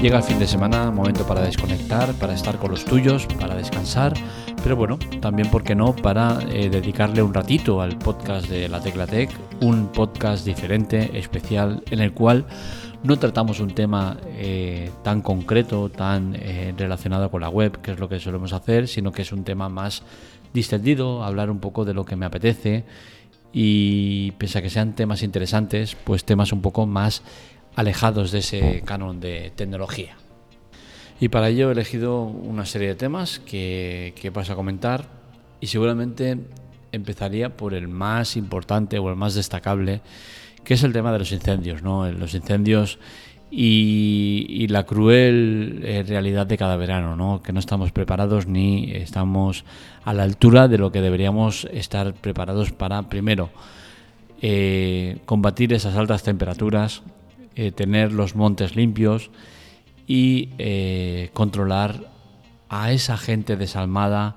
Llega el fin de semana, momento para desconectar, para estar con los tuyos, para descansar, pero bueno, también, ¿por qué no?, para eh, dedicarle un ratito al podcast de la Tecla Tech, un podcast diferente, especial, en el cual no tratamos un tema eh, tan concreto, tan eh, relacionado con la web, que es lo que solemos hacer, sino que es un tema más distendido, hablar un poco de lo que me apetece y pese a que sean temas interesantes, pues temas un poco más alejados de ese canon de tecnología. Y para ello he elegido una serie de temas que, que paso a comentar y seguramente empezaría por el más importante o el más destacable, que es el tema de los incendios, ¿no? Los incendios y, la cruel eh, realidad de cada verano, ¿no? que no estamos preparados ni estamos a la altura de lo que deberíamos estar preparados para, primero, eh, combatir esas altas temperaturas, eh, tener los montes limpios y controlar a esa gente desalmada,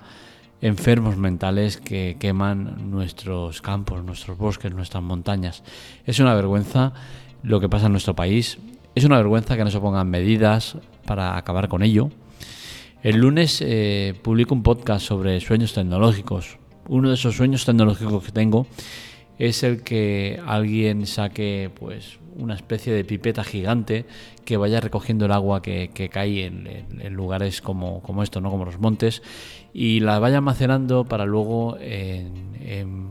enfermos mentales que queman nuestros campos, nuestros bosques, nuestras montañas. Es una vergüenza lo que pasa en nuestro país. Es una vergüenza que no se pongan medidas para acabar con ello. El lunes eh, publico un podcast sobre sueños tecnológicos. Uno de esos sueños tecnológicos que tengo es el que alguien saque pues una especie de pipeta gigante que vaya recogiendo el agua que, cae en, lugares como, como esto, ¿no? como los montes, y la vaya almacenando para luego,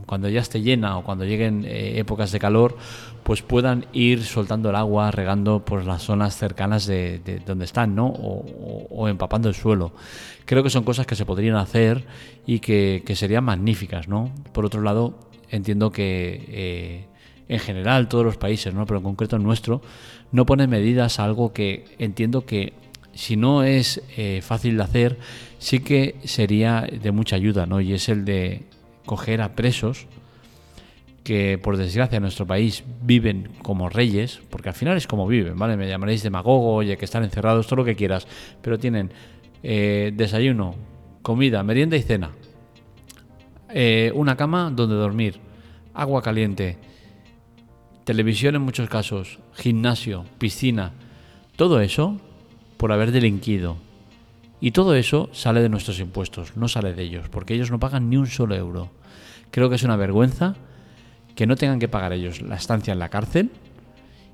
cuando ya esté llena o cuando lleguen eh, épocas de calor, pues puedan ir soltando el agua, regando por las zonas cercanas de, donde están, ¿no? O, empapando el suelo. Creo que son cosas que se podrían hacer y que, serían magníficas, ¿no? Por otro lado, entiendo que eh, en general todos los países, ¿no? pero en concreto el nuestro, no pone medidas a algo que entiendo que si no es eh, fácil de hacer, sí que sería de mucha ayuda, ¿no? Y es el de coger a presos que por desgracia en nuestro país viven como reyes, porque al final es como viven, ¿vale? Me llamaréis demagogo, oye, que están encerrados, todo lo que quieras, pero tienen eh, desayuno, comida, merienda y cena, eh, una cama donde dormir, agua caliente, televisión en muchos casos, gimnasio, piscina, todo eso por haber delinquido. Y todo eso sale de nuestros impuestos, no sale de ellos, porque ellos no pagan ni un solo euro. Creo que es una vergüenza que no tengan que pagar ellos la estancia en la cárcel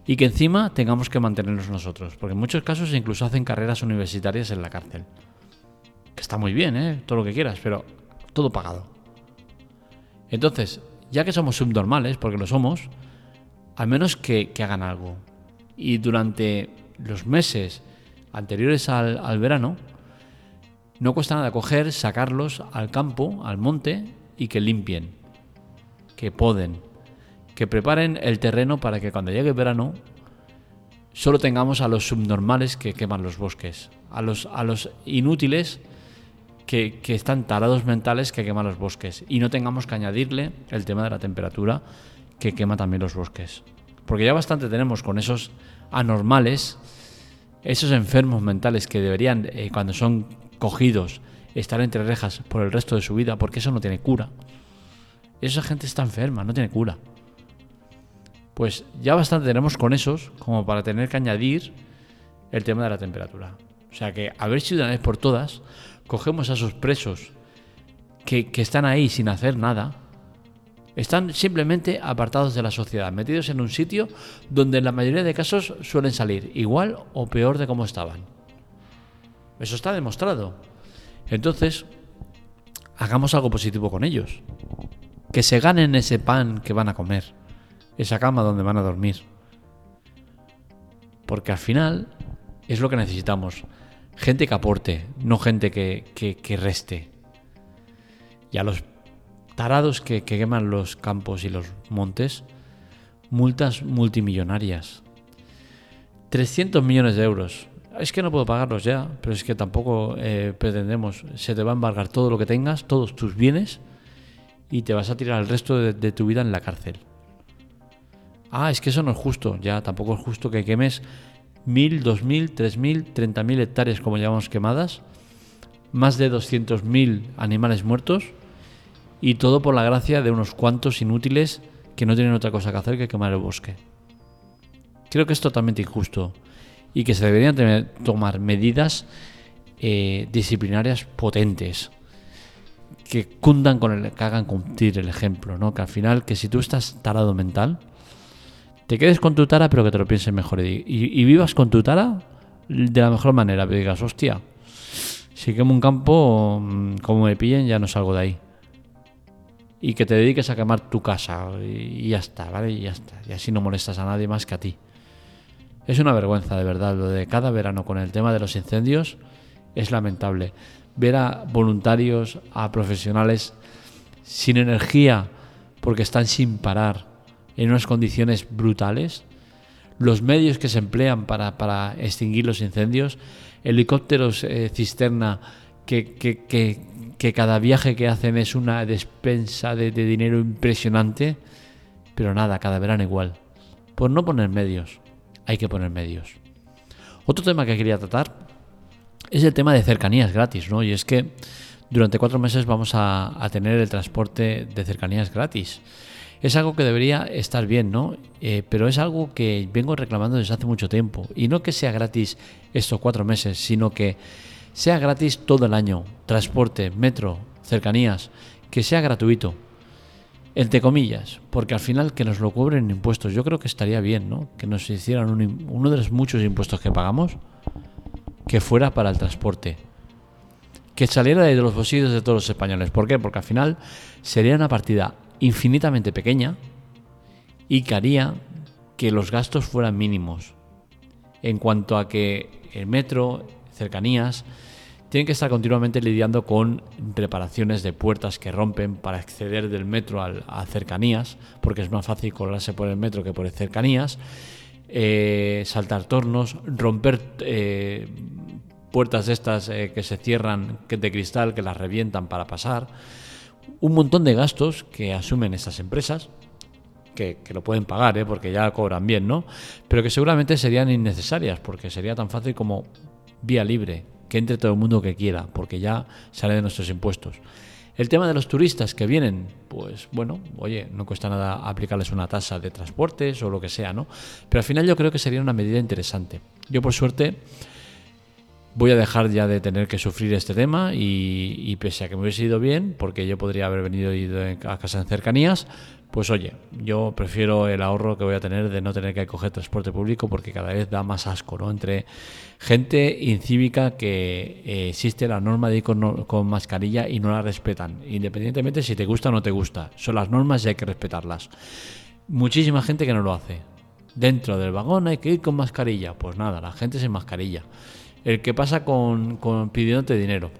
y que encima tengamos que mantenernos nosotros, porque en muchos casos incluso hacen carreras universitarias en la cárcel. Que está muy bien, ¿eh? todo lo que quieras, pero todo pagado. Entonces, ya que somos subnormales, porque lo somos, al menos que, hagan algo. Y durante los meses anteriores al, verano, no cuesta nada coger, sacarlos al campo, al monte y que limpien, que poden, que preparen el terreno para que cuando llegue el verano solo tengamos a los subnormales que queman los bosques, a los, a los inútiles que, están tarados mentales que queman los bosques y no tengamos que añadirle el tema de la temperatura que quema también los bosques. Porque ya bastante tenemos con esos anormales, esos enfermos mentales que deberían, eh, cuando son cogidos, estar entre rejas por el resto de su vida, porque eso no tiene cura. Esa gente está enferma, no tiene cura. Pues ya bastante tenemos con esos como para tener que añadir el tema de la temperatura. O sea que a ver si de una vez por todas cogemos a esos presos que, están ahí sin hacer nada están simplemente apartados de la sociedad, metidos en un sitio donde en la mayoría de casos suelen salir igual o peor de como estaban. Eso está demostrado. Entonces, hagamos algo positivo con ellos. Que se ganen ese pan que van a comer, esa cama donde van a dormir. Porque al final es lo que necesitamos. Gente que aporte, no gente que, que reste. Y a los tarados que, queman los campos y los montes, multas multimillonarias. 300 millones de euros. Es que no puedo pagarlos ya, pero es que tampoco eh, pretendemos. Se te va a embargar todo lo que tengas, todos tus bienes, y te vas a tirar el resto de, de tu vida en la cárcel. Ah, es que eso no es justo. Ya, tampoco es justo que quemes mil, dos mil, tres mil, treinta mil hectáreas como llamamos quemadas, más de 200.000 animales muertos y todo por la gracia de unos cuantos inútiles que no tienen otra cosa que hacer que quemar el bosque. Creo que es totalmente injusto y que se deberían tomar medidas eh, disciplinarias potentes que cundan con el que hagan cumplir el ejemplo, ¿no? Que al final, que si tú estás tarado mental, te quedes con tu tara, pero que te lo pienses mejor y, vivas con tu tara de la mejor manera, que digas, hostia, si quemo un campo, mm, como me pillen, ya no salgo de ahí. Y que te dediques a quemar tu casa y, ya está, ¿vale? Y ya está. Y así no molestas a nadie más que a ti. Es una vergüenza, de verdad, lo de cada verano con el tema de los incendios es lamentable ver a voluntarios, a profesionales sin energía porque están sin parar en unas condiciones brutales, los medios que se emplean para, extinguir los incendios, helicópteros eh, cisterna que, que, cada viaje que hacen es una despensa de, de dinero impresionante, pero nada, cada verano igual. Por no poner medios, hay que poner medios. Otro tema que quería tratar es el tema de cercanías gratis, ¿no? Y es que durante cuatro meses vamos a, tener el transporte de cercanías gratis. Es algo que debería estar bien, ¿no? Eh, pero es algo que vengo reclamando desde hace mucho tiempo. Y no que sea gratis estos cuatro meses, sino que sea gratis todo el año. Transporte, metro, cercanías, que sea gratuito. Entre comillas, porque al final que nos lo cobren impuestos, yo creo que estaría bien, ¿no? Que nos hicieran uno de los muchos impuestos que pagamos, que fuera para el transporte. Que saliera de los bolsillos de todos los españoles. ¿Por qué? Porque al final sería una partida infinitamente pequeña y que haría que los gastos fueran mínimos. En cuanto a que el metro, cercanías, tienen que estar continuamente lidiando con reparaciones de puertas que rompen para acceder del metro a cercanías, porque es más fácil colarse por el metro que por cercanías, eh, saltar tornos, romper eh, puertas estas eh, que se cierran de cristal, que las revientan para pasar. Un montón de gastos que asumen estas empresas, que, lo pueden pagar, ¿eh? porque ya cobran bien, ¿no? Pero que seguramente serían innecesarias, porque sería tan fácil como vía libre, que entre todo el mundo que quiera, porque ya sale de nuestros impuestos. El tema de los turistas que vienen, pues bueno, oye, no cuesta nada aplicarles una tasa de transportes o lo que sea, ¿no? Pero al final yo creo que sería una medida interesante. Yo por suerte voy a dejar ya de tener que sufrir este tema y, pese a que me hubiese ido bien, porque yo podría haber venido ido a casa en cercanías, pues oye, yo prefiero el ahorro que voy a tener de no tener que coger transporte público porque cada vez da más asco, ¿no? Entre gente incívica que eh, existe la norma de ir con, con, mascarilla y no la respetan, independientemente si te gusta o no te gusta. Son las normas y hay que respetarlas. Muchísima gente que no lo hace. Dentro del vagón hay que ir con mascarilla. Pues nada, la gente sin mascarilla el que pasa con, con pidiéndote dinero,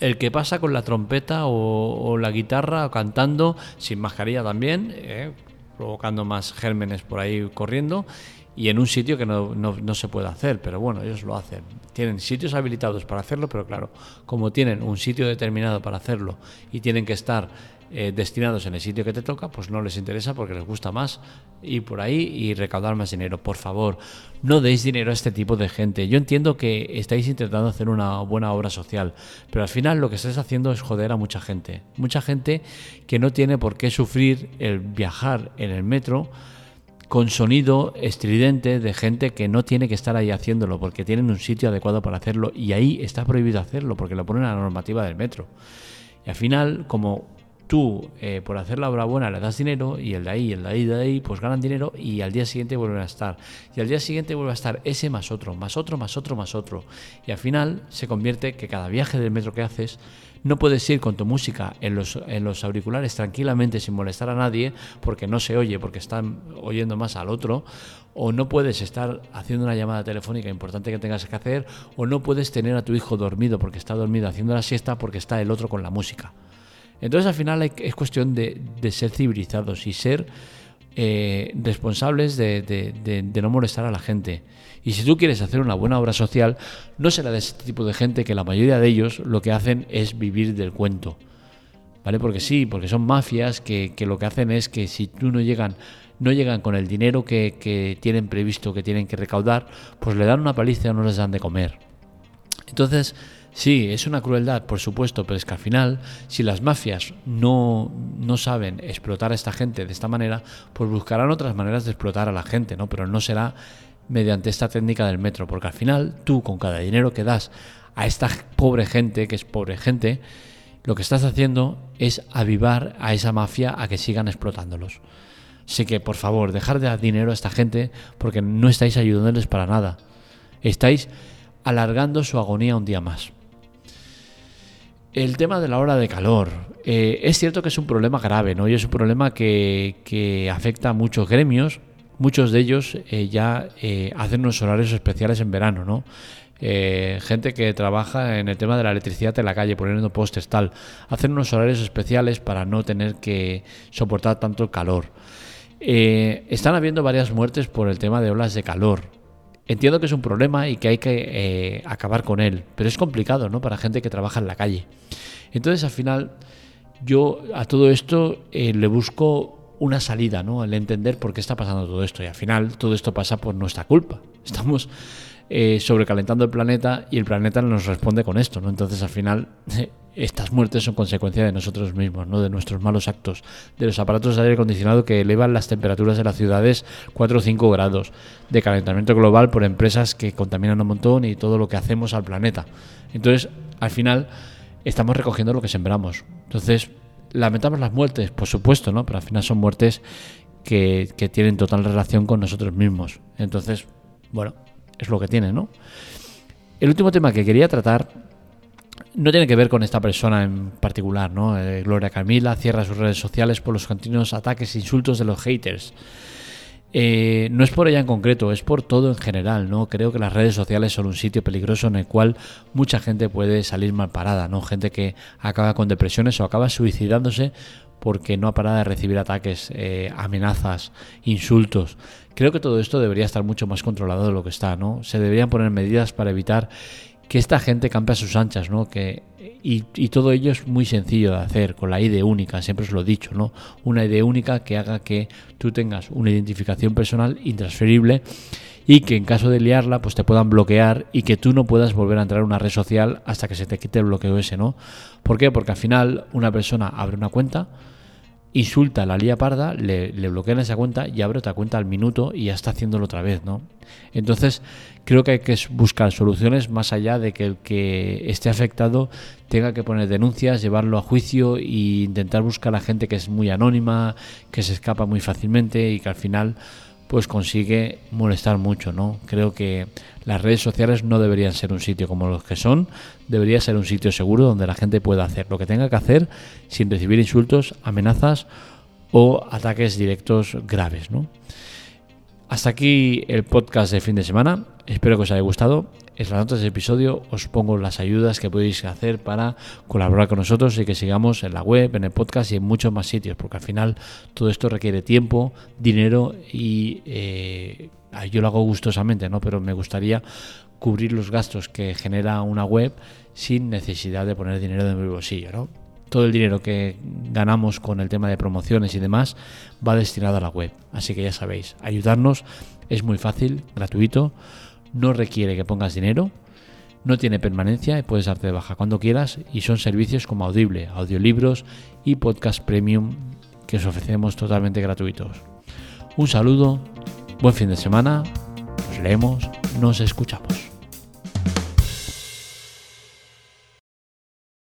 el que pasa con la trompeta o, la guitarra o cantando sin mascarilla también, eh, provocando más gérmenes por ahí corriendo y en un sitio que no, no, no, se puede hacer, pero bueno, ellos lo hacen. Tienen sitios habilitados para hacerlo, pero claro, como tienen un sitio determinado para hacerlo y tienen que estar eh, destinados en el sitio que te toca, pues no les interesa porque les gusta más ir por ahí y recaudar más dinero. Por favor, no deis dinero a este tipo de gente. Yo entiendo que estáis intentando hacer una buena obra social, pero al final lo que estáis haciendo es joder a mucha gente. Mucha gente que no tiene por qué sufrir el viajar en el metro con sonido estridente de gente que no tiene que estar ahí haciéndolo porque tienen un sitio adecuado para hacerlo y ahí está prohibido hacerlo porque lo pone la normativa del metro. Y al final, como tú eh, por hacer la obra buena le das dinero y el de ahí, el de ahí, el de ahí, pues ganan dinero y al día siguiente vuelven a estar. Y al día siguiente vuelve a estar ese más otro, más otro, más otro, más otro. Y al final se convierte que cada viaje del metro que haces no puedes ir con tu música en los, en los auriculares tranquilamente sin molestar a nadie porque no se oye, porque están oyendo más al otro, o no puedes estar haciendo una llamada telefónica importante que tengas que hacer, o no puedes tener a tu hijo dormido porque está dormido haciendo la siesta porque está el otro con la música. Entonces al final es cuestión de, ser civilizados y ser eh, responsables de, no molestar a la gente. Y si tú quieres hacer una buena obra social, no será de este tipo de gente que la mayoría de ellos lo que hacen es vivir del cuento. ¿Vale? Porque sí, porque son mafias que, lo que hacen es que si tú no llegan, no llegan con el dinero que, que tienen previsto, que tienen que recaudar, pues le dan una paliza y no les dan de comer. Entonces, Sí, es una crueldad, por supuesto, pero es que al final, si las mafias no, no saben explotar a esta gente de esta manera, pues buscarán otras maneras de explotar a la gente, ¿no? Pero no será mediante esta técnica del metro, porque al final tú con cada dinero que das a esta pobre gente, que es pobre gente, lo que estás haciendo es avivar a esa mafia a que sigan explotándolos. Así que, por favor, dejar de dar dinero a esta gente porque no estáis ayudándoles para nada. Estáis alargando su agonía un día más. El tema de la hora de calor. Eh, es cierto que es un problema grave, ¿no? Y es un problema que, afecta a muchos gremios. Muchos de ellos eh, ya eh, hacen unos horarios especiales en verano, ¿no? gente que trabaja en el tema de la electricidad en la calle, poniendo postes, tal. Hacen unos horarios especiales para no tener que soportar tanto calor. están habiendo varias muertes por el tema de olas de calor. Entiendo que es un problema y que hay que eh, acabar con él, pero es complicado, ¿no? Para gente que trabaja en la calle. Entonces, al final, yo a todo esto eh, le busco una salida, ¿no? El entender por qué está pasando todo esto. Y al final, todo esto pasa por nuestra culpa. Estamos eh, sobrecalentando el planeta y el planeta nos responde con esto, ¿no? Entonces, al final, estas muertes son consecuencia de nosotros mismos, ¿no? de nuestros malos actos, de los aparatos de aire acondicionado que elevan las temperaturas de las ciudades 4 o 5 grados, de calentamiento global por empresas que contaminan un montón y todo lo que hacemos al planeta. Entonces, al final, estamos recogiendo lo que sembramos. Entonces, lamentamos las muertes, por supuesto, ¿no? pero al final son muertes que, que tienen total relación con nosotros mismos. Entonces, bueno, es lo que tiene, ¿no? El último tema que quería tratar no tiene que ver con esta persona en particular, ¿no? Eh, Gloria Camila cierra sus redes sociales por los continuos ataques e insultos de los haters. Eh, no es por ella en concreto, es por todo en general, ¿no? Creo que las redes sociales son un sitio peligroso en el cual mucha gente puede salir mal parada, ¿no? Gente que acaba con depresiones o acaba suicidándose porque no ha parado de recibir ataques, eh, amenazas, insultos. Creo que todo esto debería estar mucho más controlado de lo que está, ¿no? Se deberían poner medidas para evitar que esta gente campe a sus anchas, ¿no? Que, y, todo ello es muy sencillo de hacer, con la ID única, siempre os lo he dicho, ¿no? Una ID única que haga que tú tengas una identificación personal intransferible y que en caso de liarla, pues te puedan bloquear y que tú no puedas volver a entrar a una red social hasta que se te quite el bloqueo ese, ¿no? ¿Por qué? Porque al final una persona abre una cuenta, insulta a la lía parda, le, le, bloquean esa cuenta y abre otra cuenta al minuto y ya está haciéndolo otra vez, ¿no? Entonces, creo que hay que buscar soluciones más allá de que el que esté afectado tenga que poner denuncias, llevarlo a juicio e intentar buscar a gente que es muy anónima, que se escapa muy fácilmente y que al final pues consigue molestar mucho, ¿no? Creo que las redes sociales no deberían ser un sitio como los que son, debería ser un sitio seguro donde la gente pueda hacer lo que tenga que hacer sin recibir insultos, amenazas o ataques directos graves, ¿no? Hasta aquí el podcast de fin de semana. Espero que os haya gustado. En las notas del episodio os pongo las ayudas que podéis hacer para colaborar con nosotros y que sigamos en la web, en el podcast y en muchos más sitios, porque al final todo esto requiere tiempo, dinero y eh, yo lo hago gustosamente, ¿no? Pero me gustaría cubrir los gastos que genera una web sin necesidad de poner dinero de mi bolsillo, ¿no? Todo el dinero que ganamos con el tema de promociones y demás va destinado a la web. Así que ya sabéis, ayudarnos es muy fácil, gratuito, no requiere que pongas dinero, no tiene permanencia y puedes darte de baja cuando quieras y son servicios como Audible, audiolibros y podcast premium que os ofrecemos totalmente gratuitos. Un saludo Buen fin de semana, nos leemos, nos escuchamos.